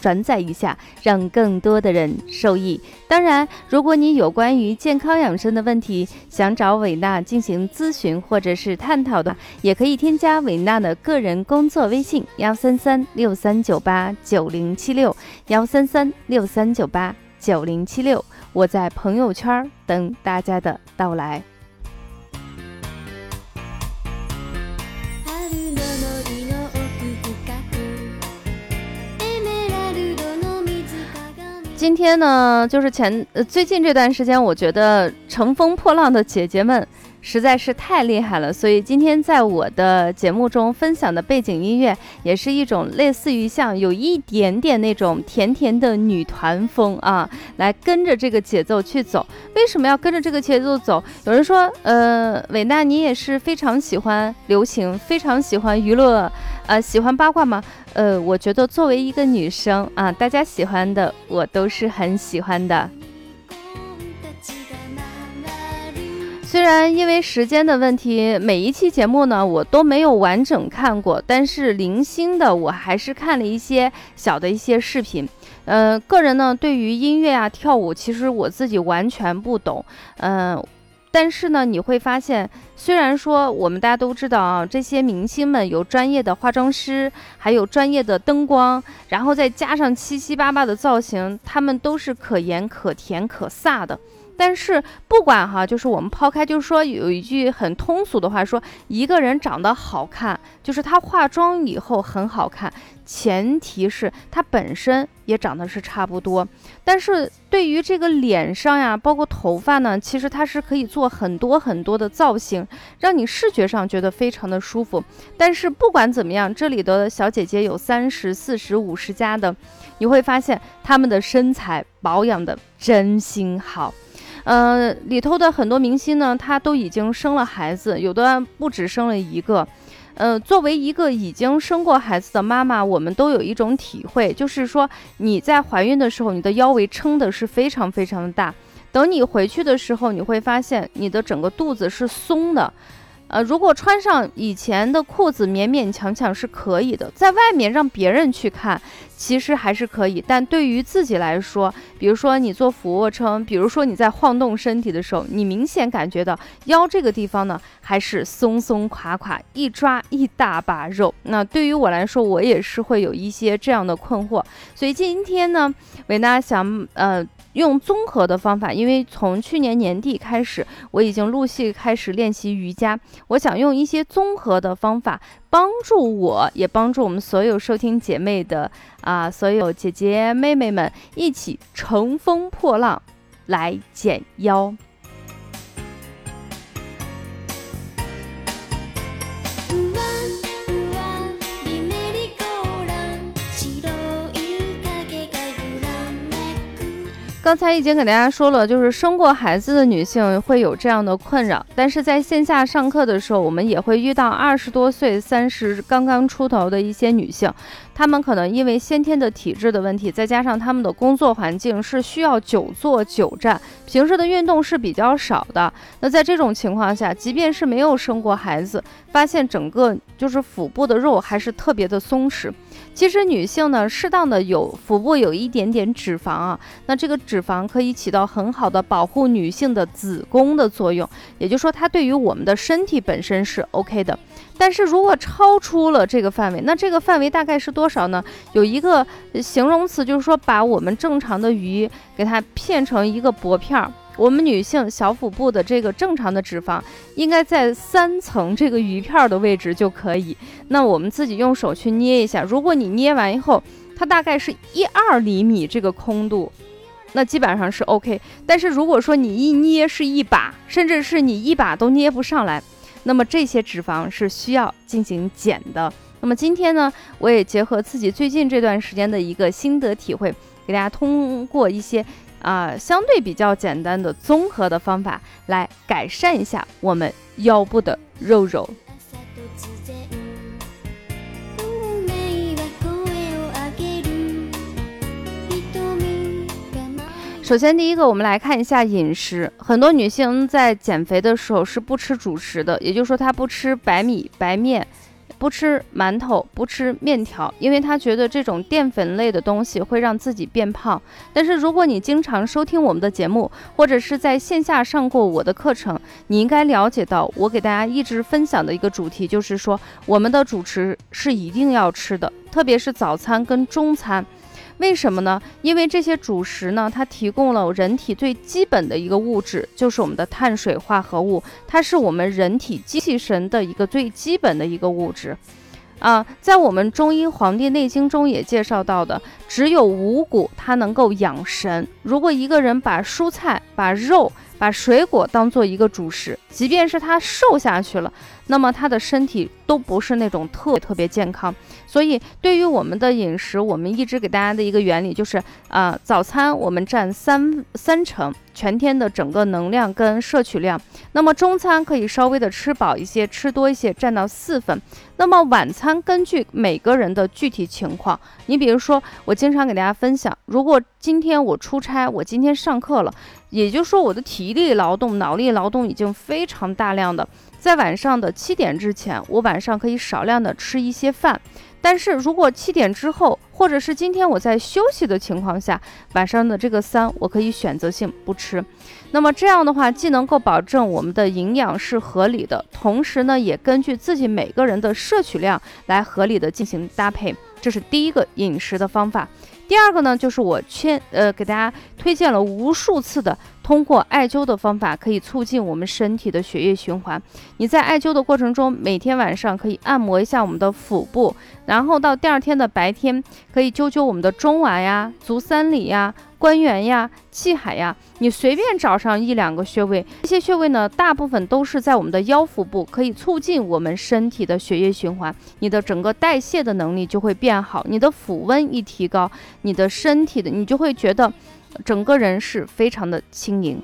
转载一下，让更多的人受益。当然，如果你有关于健康养生的问题，想找伟娜进行咨询或者是探讨的，也可以添加伟娜的个人工作微信：幺三三六三九八九零七六，幺三三六三九八九零七六。我在朋友圈等大家的到来。今天呢，就是前呃最近这段时间，我觉得乘风破浪的姐姐们。实在是太厉害了，所以今天在我的节目中分享的背景音乐，也是一种类似于像有一点点那种甜甜的女团风啊，来跟着这个节奏去走。为什么要跟着这个节奏走？有人说，呃，伟娜你也是非常喜欢流行，非常喜欢娱乐，呃，喜欢八卦吗？呃，我觉得作为一个女生啊，大家喜欢的我都是很喜欢的。虽然因为时间的问题，每一期节目呢我都没有完整看过，但是零星的我还是看了一些小的一些视频。呃，个人呢对于音乐啊跳舞，其实我自己完全不懂。嗯，但是呢你会发现，虽然说我们大家都知道啊，这些明星们有专业的化妆师，还有专业的灯光，然后再加上七七八八的造型，他们都是可盐可甜可飒的。但是不管哈，就是我们抛开，就是说有一句很通俗的话，说一个人长得好看，就是他化妆以后很好看，前提是他本身也长得是差不多。但是对于这个脸上呀，包括头发呢，其实它是可以做很多很多的造型，让你视觉上觉得非常的舒服。但是不管怎么样，这里的小姐姐有三十四十五十加的，你会发现她们的身材保养的真心好。呃，里头的很多明星呢，她都已经生了孩子，有的不止生了一个。呃，作为一个已经生过孩子的妈妈，我们都有一种体会，就是说你在怀孕的时候，你的腰围撑的是非常非常的大，等你回去的时候，你会发现你的整个肚子是松的。呃，如果穿上以前的裤子，勉勉强强是可以的，在外面让别人去看，其实还是可以。但对于自己来说，比如说你做俯卧撑，比如说你在晃动身体的时候，你明显感觉到腰这个地方呢，还是松松垮垮，一抓一大把肉。那对于我来说，我也是会有一些这样的困惑。所以今天呢，维娜想呃。用综合的方法，因为从去年年底开始，我已经陆续开始练习瑜伽。我想用一些综合的方法，帮助我，也帮助我们所有收听姐妹的啊，所有姐姐妹妹们一起乘风破浪，来减腰。刚才已经给大家说了，就是生过孩子的女性会有这样的困扰，但是在线下上课的时候，我们也会遇到二十多岁、三十刚刚出头的一些女性。她们可能因为先天的体质的问题，再加上她们的工作环境是需要久坐久站，平时的运动是比较少的。那在这种情况下，即便是没有生过孩子，发现整个就是腹部的肉还是特别的松弛。其实女性呢，适当的有腹部有一点点脂肪啊，那这个脂肪可以起到很好的保护女性的子宫的作用，也就是说它对于我们的身体本身是 OK 的。但是如果超出了这个范围，那这个范围大概是多少呢？有一个形容词，就是说把我们正常的鱼给它片成一个薄片儿。我们女性小腹部的这个正常的脂肪应该在三层这个鱼片的位置就可以。那我们自己用手去捏一下，如果你捏完以后，它大概是一二厘米这个空度，那基本上是 OK。但是如果说你一捏是一把，甚至是你一把都捏不上来。那么这些脂肪是需要进行减的。那么今天呢，我也结合自己最近这段时间的一个心得体会，给大家通过一些啊相对比较简单的综合的方法来改善一下我们腰部的肉肉。首先，第一个，我们来看一下饮食。很多女性在减肥的时候是不吃主食的，也就是说，她不吃白米、白面，不吃馒头，不吃面条，因为他觉得这种淀粉类的东西会让自己变胖。但是，如果你经常收听我们的节目，或者是在线下上过我的课程，你应该了解到，我给大家一直分享的一个主题就是说，我们的主食是一定要吃的，特别是早餐跟中餐。为什么呢？因为这些主食呢，它提供了人体最基本的一个物质，就是我们的碳水化合物，它是我们人体精气神的一个最基本的一个物质。啊，在我们中医《黄帝内经》中也介绍到的，只有五谷它能够养神。如果一个人把蔬菜、把肉、把水果当做一个主食，即便是他瘦下去了，那么他的身体都不是那种特别特别健康。所以，对于我们的饮食，我们一直给大家的一个原理就是，啊，早餐我们占三三成全天的整个能量跟摄取量，那么中餐可以稍微的吃饱一些，吃多一些，占到四分。那么晚餐根据每个人的具体情况，你比如说，我经常给大家分享，如果今天我出差，我今天上课了，也就是说我的体体力劳动、脑力劳动已经非常大量的，在晚上的七点之前，我晚上可以少量的吃一些饭。但是如果七点之后，或者是今天我在休息的情况下，晚上的这个三，我可以选择性不吃。那么这样的话，既能够保证我们的营养是合理的，同时呢，也根据自己每个人的摄取量来合理的进行搭配。这是第一个饮食的方法。第二个呢，就是我劝呃给大家推荐了无数次的。通过艾灸的方法，可以促进我们身体的血液循环。你在艾灸的过程中，每天晚上可以按摩一下我们的腹部，然后到第二天的白天，可以灸灸我们的中脘呀、足三里呀、关元呀、气海呀。你随便找上一两个穴位，这些穴位呢，大部分都是在我们的腰腹部，可以促进我们身体的血液循环，你的整个代谢的能力就会变好，你的腹温一提高，你的身体的你就会觉得。整个人是非常的轻盈。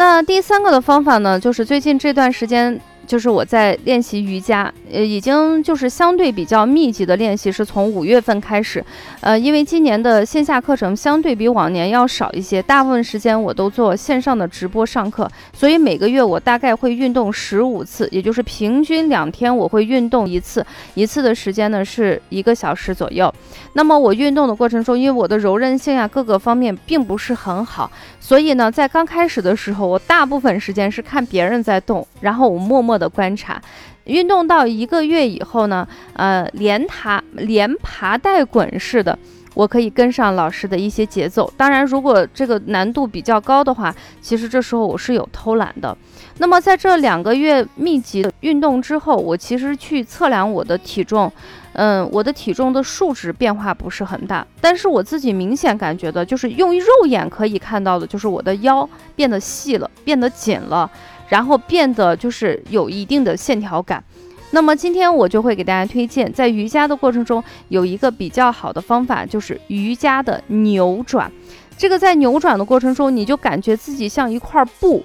那第三个的方法呢，就是最近这段时间。就是我在练习瑜伽，呃，已经就是相对比较密集的练习，是从五月份开始，呃，因为今年的线下课程相对比往年要少一些，大部分时间我都做线上的直播上课，所以每个月我大概会运动十五次，也就是平均两天我会运动一次，一次的时间呢是一个小时左右。那么我运动的过程中，因为我的柔韧性啊各个方面并不是很好，所以呢，在刚开始的时候，我大部分时间是看别人在动，然后我默默。的观察，运动到一个月以后呢，呃，连爬连爬带滚似的，我可以跟上老师的一些节奏。当然，如果这个难度比较高的话，其实这时候我是有偷懒的。那么在这两个月密集的运动之后，我其实去测量我的体重，嗯，我的体重的数值变化不是很大，但是我自己明显感觉的就是用肉眼可以看到的，就是我的腰变得细了，变得紧了。然后变得就是有一定的线条感，那么今天我就会给大家推荐，在瑜伽的过程中有一个比较好的方法，就是瑜伽的扭转。这个在扭转的过程中，你就感觉自己像一块布，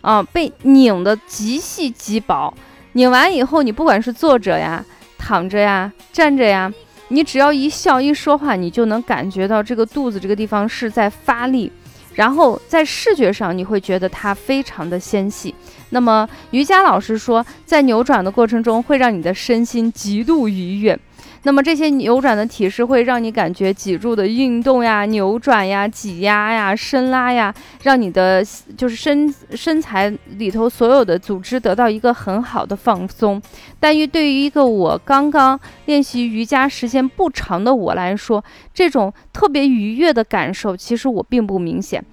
啊，被拧得极细极薄。拧完以后，你不管是坐着呀、躺着呀、站着呀，你只要一笑一说话，你就能感觉到这个肚子这个地方是在发力。然后在视觉上，你会觉得它非常的纤细。那么瑜伽老师说，在扭转的过程中，会让你的身心极度愉悦。那么这些扭转的体式会让你感觉脊柱的运动呀、扭转呀、挤压呀、伸拉呀，让你的就是身身材里头所有的组织得到一个很好的放松。但于对于一个我刚刚练习瑜伽时间不长的我来说，这种特别愉悦的感受，其实我并不明显。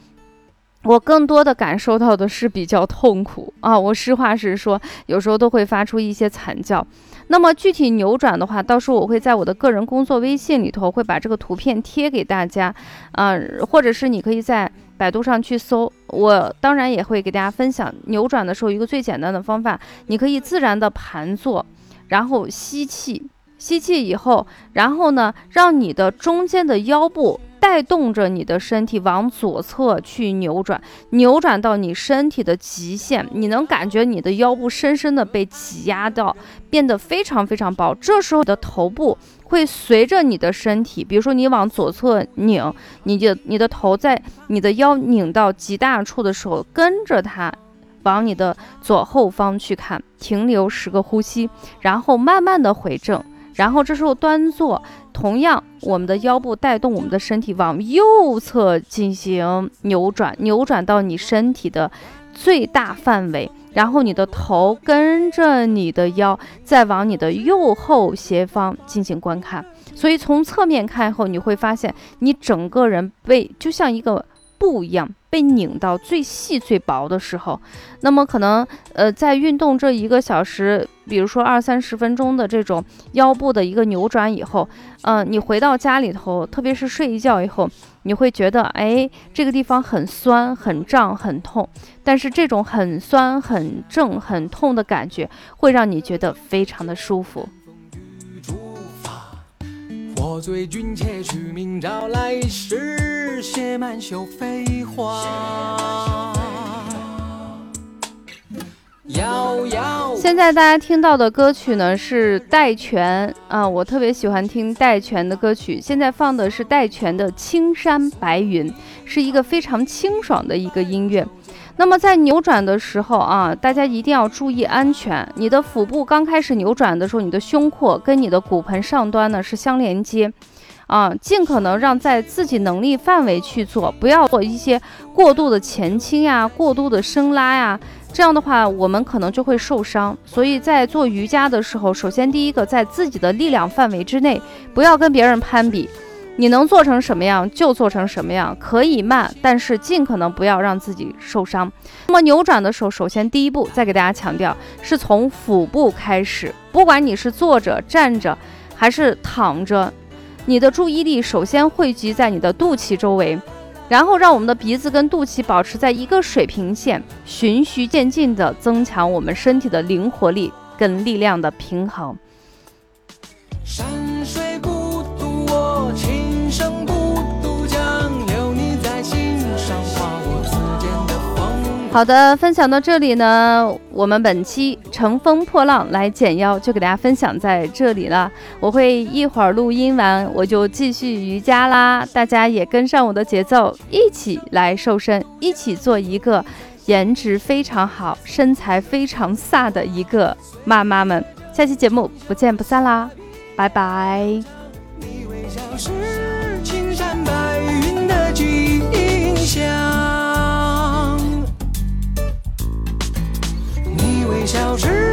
我更多的感受到的是比较痛苦啊！我实话实说，有时候都会发出一些惨叫。那么具体扭转的话，到时候我会在我的个人工作微信里头会把这个图片贴给大家，啊，或者是你可以在百度上去搜。我当然也会给大家分享扭转的时候一个最简单的方法，你可以自然的盘坐，然后吸气，吸气以后，然后呢，让你的中间的腰部。带动着你的身体往左侧去扭转，扭转到你身体的极限，你能感觉你的腰部深深的被挤压到，变得非常非常薄。这时候的头部会随着你的身体，比如说你往左侧拧，你就你的头在你的腰拧到极大处的时候，跟着它往你的左后方去看，停留十个呼吸，然后慢慢的回正。然后这时候端坐，同样我们的腰部带动我们的身体往右侧进行扭转，扭转到你身体的最大范围，然后你的头跟着你的腰再往你的右后斜方进行观看。所以从侧面看后，你会发现你整个人被就像一个。不一样，被拧到最细最薄的时候，那么可能呃，在运动这一个小时，比如说二三十分钟的这种腰部的一个扭转以后，嗯，你回到家里头，特别是睡一觉以后，你会觉得哎，这个地方很酸、很胀、很痛，但是这种很酸、很正、很痛的感觉，会让你觉得非常的舒服。我醉君且去，明朝来时，写满袖飞花。现在大家听到的歌曲呢是戴荃啊，我特别喜欢听戴荃的歌曲。现在放的是戴荃的《青山白云》，是一个非常清爽的一个音乐。那么在扭转的时候啊，大家一定要注意安全。你的腹部刚开始扭转的时候，你的胸廓跟你的骨盆上端呢是相连接，啊，尽可能让在自己能力范围去做，不要做一些过度的前倾呀、过度的伸拉呀，这样的话我们可能就会受伤。所以在做瑜伽的时候，首先第一个在自己的力量范围之内，不要跟别人攀比。你能做成什么样就做成什么样，可以慢，但是尽可能不要让自己受伤。那么扭转的时候，首先第一步，再给大家强调，是从腹部开始。不管你是坐着、站着，还是躺着，你的注意力首先汇集在你的肚脐周围，然后让我们的鼻子跟肚脐保持在一个水平线，循序渐进地增强我们身体的灵活力跟力量的平衡。好的，分享到这里呢，我们本期乘风破浪来减腰就给大家分享在这里了。我会一会儿录音完，我就继续瑜伽啦。大家也跟上我的节奏，一起来瘦身，一起做一个颜值非常好、身材非常飒的一个妈妈们。下期节目不见不散啦，拜拜。你微笑时小时